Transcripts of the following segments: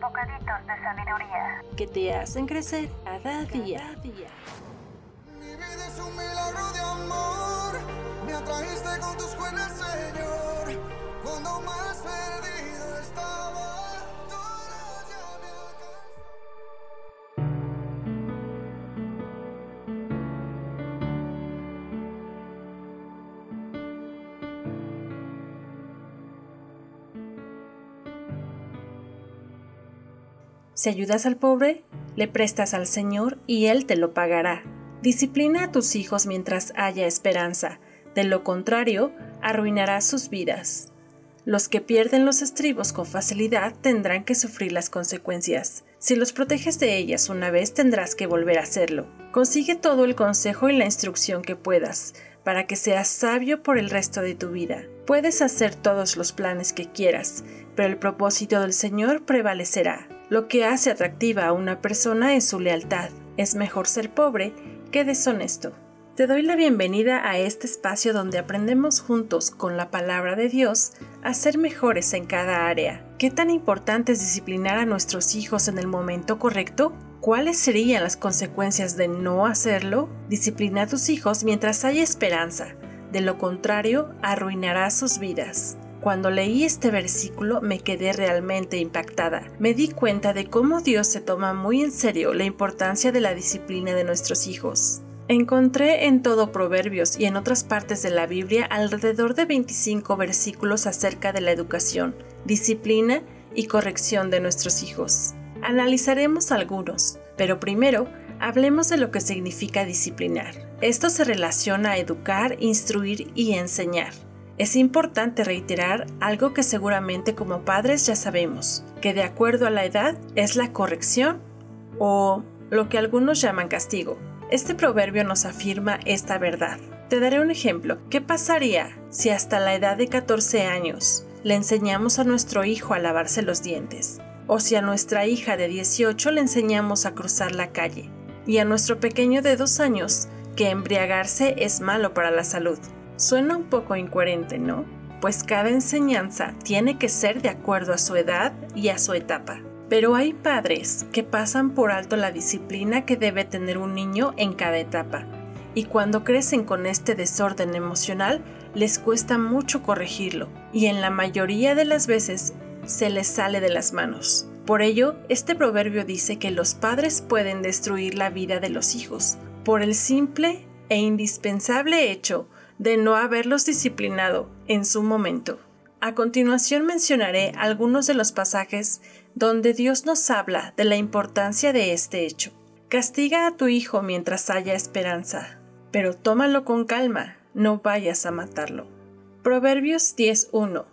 Bocaditos de sabiduría. que te hacen crecer cada día. Mi vida es un milagro de amor. Me atrajiste con tus buenas, Señor. Cuando más perdido Si ayudas al pobre, le prestas al Señor y Él te lo pagará. Disciplina a tus hijos mientras haya esperanza, de lo contrario, arruinarás sus vidas. Los que pierden los estribos con facilidad tendrán que sufrir las consecuencias. Si los proteges de ellas una vez tendrás que volver a hacerlo. Consigue todo el consejo y la instrucción que puedas, para que seas sabio por el resto de tu vida. Puedes hacer todos los planes que quieras, pero el propósito del Señor prevalecerá. Lo que hace atractiva a una persona es su lealtad. Es mejor ser pobre que deshonesto. Te doy la bienvenida a este espacio donde aprendemos juntos con la palabra de Dios a ser mejores en cada área. ¿Qué tan importante es disciplinar a nuestros hijos en el momento correcto? ¿Cuáles serían las consecuencias de no hacerlo? Disciplina a tus hijos mientras haya esperanza. De lo contrario, arruinarás sus vidas. Cuando leí este versículo me quedé realmente impactada. Me di cuenta de cómo Dios se toma muy en serio la importancia de la disciplina de nuestros hijos. Encontré en todo Proverbios y en otras partes de la Biblia alrededor de 25 versículos acerca de la educación, disciplina y corrección de nuestros hijos. Analizaremos algunos, pero primero hablemos de lo que significa disciplinar. Esto se relaciona a educar, instruir y enseñar. Es importante reiterar algo que seguramente como padres ya sabemos, que de acuerdo a la edad es la corrección o lo que algunos llaman castigo. Este proverbio nos afirma esta verdad. Te daré un ejemplo. ¿Qué pasaría si hasta la edad de 14 años le enseñamos a nuestro hijo a lavarse los dientes? O si a nuestra hija de 18 le enseñamos a cruzar la calle? Y a nuestro pequeño de 2 años que embriagarse es malo para la salud. Suena un poco incoherente, ¿no? Pues cada enseñanza tiene que ser de acuerdo a su edad y a su etapa. Pero hay padres que pasan por alto la disciplina que debe tener un niño en cada etapa. Y cuando crecen con este desorden emocional, les cuesta mucho corregirlo. Y en la mayoría de las veces se les sale de las manos. Por ello, este proverbio dice que los padres pueden destruir la vida de los hijos por el simple e indispensable hecho de no haberlos disciplinado en su momento. A continuación mencionaré algunos de los pasajes donde Dios nos habla de la importancia de este hecho. Castiga a tu hijo mientras haya esperanza, pero tómalo con calma, no vayas a matarlo. Proverbios 10.1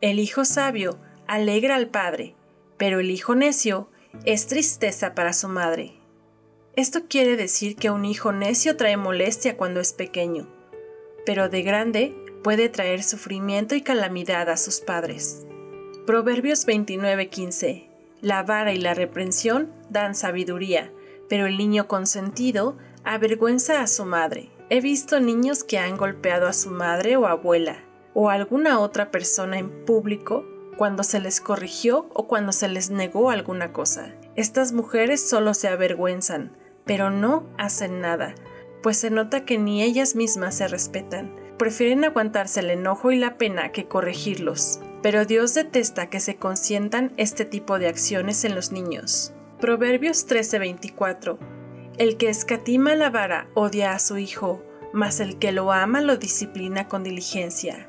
El hijo sabio alegra al padre, pero el hijo necio es tristeza para su madre. Esto quiere decir que un hijo necio trae molestia cuando es pequeño, pero de grande puede traer sufrimiento y calamidad a sus padres. Proverbios 29:15 La vara y la reprensión dan sabiduría, pero el niño consentido avergüenza a su madre. He visto niños que han golpeado a su madre o abuela, o a alguna otra persona en público cuando se les corrigió o cuando se les negó alguna cosa. Estas mujeres solo se avergüenzan, pero no hacen nada, pues se nota que ni ellas mismas se respetan. Prefieren aguantarse el enojo y la pena que corregirlos. Pero Dios detesta que se consientan este tipo de acciones en los niños. Proverbios 13:24 El que escatima la vara odia a su hijo, mas el que lo ama lo disciplina con diligencia.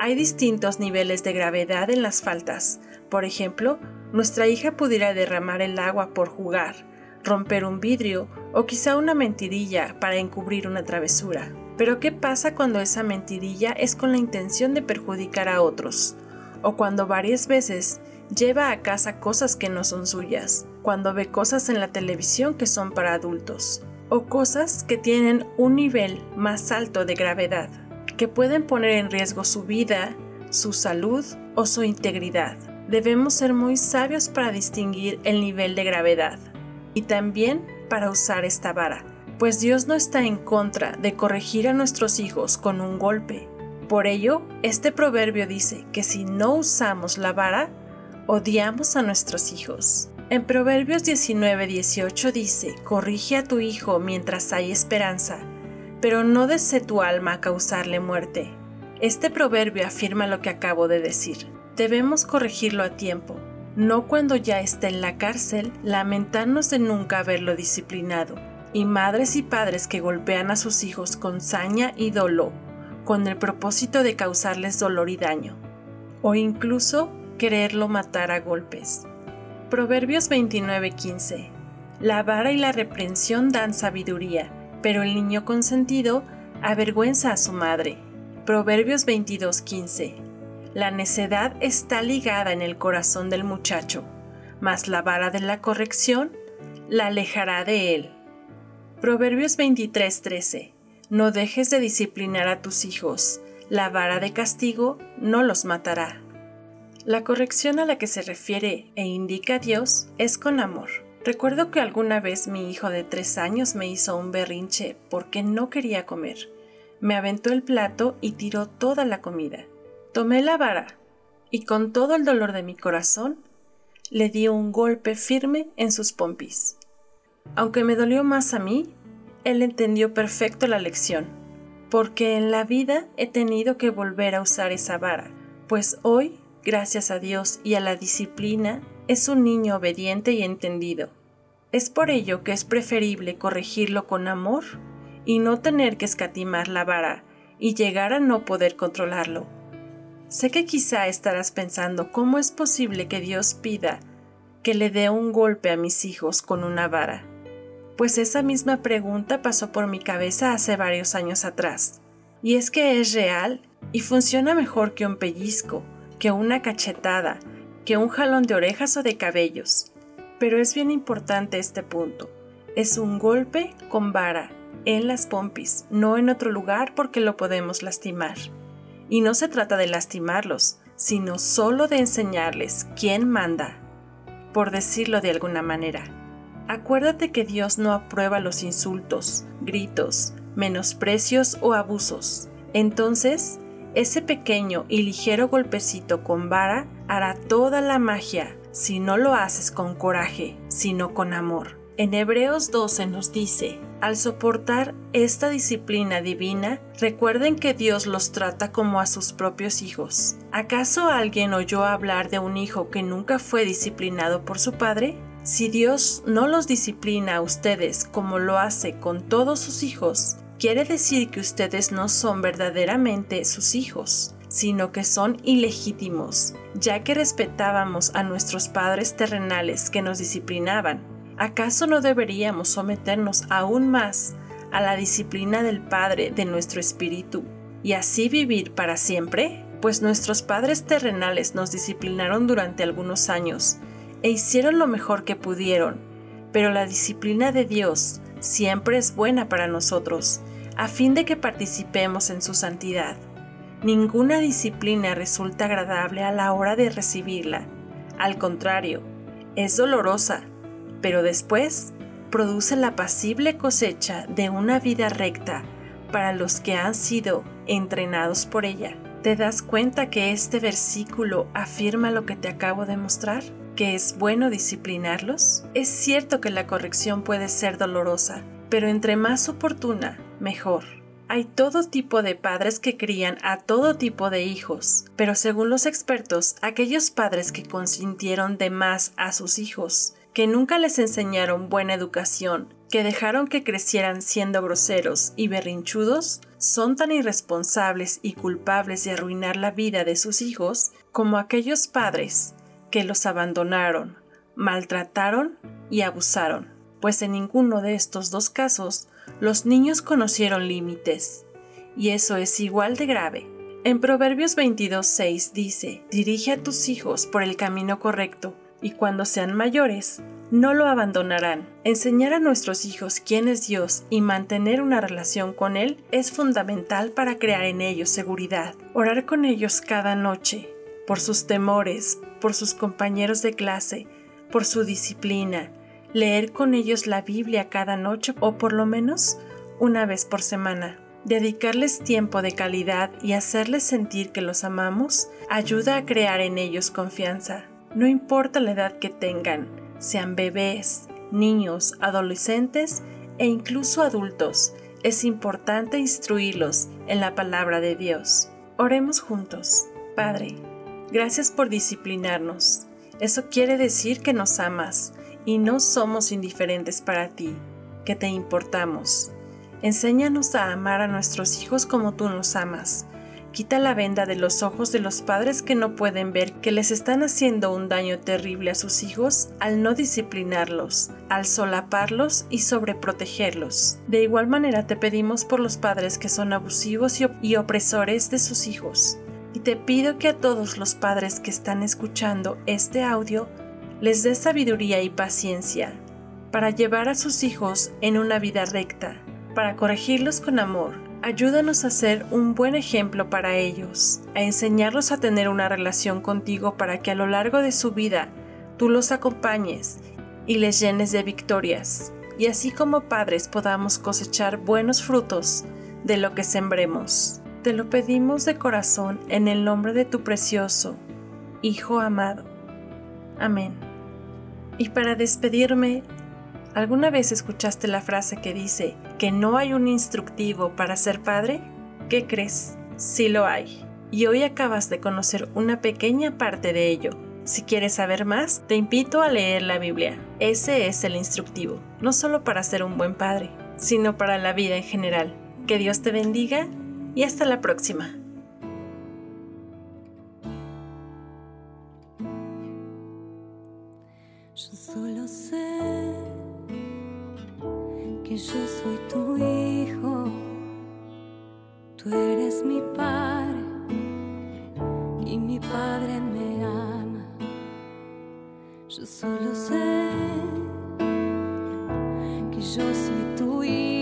Hay distintos niveles de gravedad en las faltas. Por ejemplo, nuestra hija pudiera derramar el agua por jugar, romper un vidrio o quizá una mentirilla para encubrir una travesura. Pero ¿qué pasa cuando esa mentirilla es con la intención de perjudicar a otros? O cuando varias veces lleva a casa cosas que no son suyas, cuando ve cosas en la televisión que son para adultos, o cosas que tienen un nivel más alto de gravedad, que pueden poner en riesgo su vida, su salud o su integridad. Debemos ser muy sabios para distinguir el nivel de gravedad y también para usar esta vara, pues Dios no está en contra de corregir a nuestros hijos con un golpe. Por ello, este proverbio dice que si no usamos la vara, odiamos a nuestros hijos. En Proverbios 19:18 dice, corrige a tu hijo mientras hay esperanza, pero no desee tu alma causarle muerte. Este proverbio afirma lo que acabo de decir. Debemos corregirlo a tiempo, no cuando ya esté en la cárcel, lamentarnos de nunca haberlo disciplinado. Y madres y padres que golpean a sus hijos con saña y dolor, con el propósito de causarles dolor y daño. O incluso quererlo matar a golpes. Proverbios 29:15 La vara y la reprensión dan sabiduría, pero el niño consentido avergüenza a su madre. Proverbios 22:15 La necedad está ligada en el corazón del muchacho, mas la vara de la corrección la alejará de él. Proverbios 23:13 No dejes de disciplinar a tus hijos, la vara de castigo no los matará. La corrección a la que se refiere e indica Dios es con amor. Recuerdo que alguna vez mi hijo de tres años me hizo un berrinche porque no quería comer. Me aventó el plato y tiró toda la comida. Tomé la vara y con todo el dolor de mi corazón le di un golpe firme en sus pompis. Aunque me dolió más a mí, él entendió perfecto la lección, porque en la vida he tenido que volver a usar esa vara, pues hoy gracias a Dios y a la disciplina, es un niño obediente y entendido. Es por ello que es preferible corregirlo con amor y no tener que escatimar la vara y llegar a no poder controlarlo. Sé que quizá estarás pensando cómo es posible que Dios pida que le dé un golpe a mis hijos con una vara. Pues esa misma pregunta pasó por mi cabeza hace varios años atrás. Y es que es real y funciona mejor que un pellizco, que una cachetada, que un jalón de orejas o de cabellos. Pero es bien importante este punto. Es un golpe con vara, en las pompis, no en otro lugar porque lo podemos lastimar. Y no se trata de lastimarlos, sino solo de enseñarles quién manda, por decirlo de alguna manera. Acuérdate que Dios no aprueba los insultos, gritos, menosprecios o abusos. Entonces, ese pequeño y ligero golpecito con vara hará toda la magia si no lo haces con coraje, sino con amor. En Hebreos 12 nos dice, al soportar esta disciplina divina, recuerden que Dios los trata como a sus propios hijos. ¿Acaso alguien oyó hablar de un hijo que nunca fue disciplinado por su padre? Si Dios no los disciplina a ustedes como lo hace con todos sus hijos, quiere decir que ustedes no son verdaderamente sus hijos, sino que son ilegítimos, ya que respetábamos a nuestros padres terrenales que nos disciplinaban. ¿Acaso no deberíamos someternos aún más a la disciplina del Padre de nuestro espíritu y así vivir para siempre? Pues nuestros padres terrenales nos disciplinaron durante algunos años e hicieron lo mejor que pudieron, pero la disciplina de Dios siempre es buena para nosotros, a fin de que participemos en su santidad. Ninguna disciplina resulta agradable a la hora de recibirla. Al contrario, es dolorosa, pero después produce la pasible cosecha de una vida recta para los que han sido entrenados por ella. ¿Te das cuenta que este versículo afirma lo que te acabo de mostrar? ¿Que es bueno disciplinarlos? Es cierto que la corrección puede ser dolorosa, pero entre más oportuna, mejor. Hay todo tipo de padres que crían a todo tipo de hijos, pero según los expertos, aquellos padres que consintieron de más a sus hijos, que nunca les enseñaron buena educación, que dejaron que crecieran siendo groseros y berrinchudos son tan irresponsables y culpables de arruinar la vida de sus hijos como aquellos padres que los abandonaron, maltrataron y abusaron, pues en ninguno de estos dos casos los niños conocieron límites, y eso es igual de grave. En Proverbios 22.6 dice, Dirige a tus hijos por el camino correcto, y cuando sean mayores, no lo abandonarán. Enseñar a nuestros hijos quién es Dios y mantener una relación con Él es fundamental para crear en ellos seguridad. Orar con ellos cada noche, por sus temores, por sus compañeros de clase, por su disciplina, leer con ellos la Biblia cada noche o por lo menos una vez por semana. Dedicarles tiempo de calidad y hacerles sentir que los amamos ayuda a crear en ellos confianza. No importa la edad que tengan, sean bebés, niños, adolescentes e incluso adultos, es importante instruirlos en la palabra de Dios. Oremos juntos. Padre, gracias por disciplinarnos. Eso quiere decir que nos amas y no somos indiferentes para ti, que te importamos. Enséñanos a amar a nuestros hijos como tú nos amas Quita la venda de los ojos de los padres que no pueden ver que les están haciendo un daño terrible a sus hijos al no disciplinarlos, al solaparlos y sobreprotegerlos. De igual manera te pedimos por los padres que son abusivos y, opresores de sus hijos. Y te pido que a todos los padres que están escuchando este audio les dé sabiduría y paciencia para llevar a sus hijos en una vida recta, para corregirlos con amor ayúdanos a ser un buen ejemplo para ellos, a enseñarlos a tener una relación contigo para que a lo largo de su vida tú los acompañes y les llenes de victorias, y así como padres podamos cosechar buenos frutos de lo que sembremos. Te lo pedimos de corazón en el nombre de tu precioso Hijo amado. Amén. Y para despedirme, ¿Alguna vez escuchaste la frase que dice que no hay un instructivo para ser padre? ¿Qué crees? Sí lo hay. Y hoy acabas de conocer una pequeña parte de ello. Si quieres saber más, te invito a leer la Biblia. Ese es el instructivo, no solo para ser un buen padre, sino para la vida en general. Que Dios te bendiga y hasta la próxima. Mi padre y mi padre me ama. Yo solo sé que yo soy tu hijo,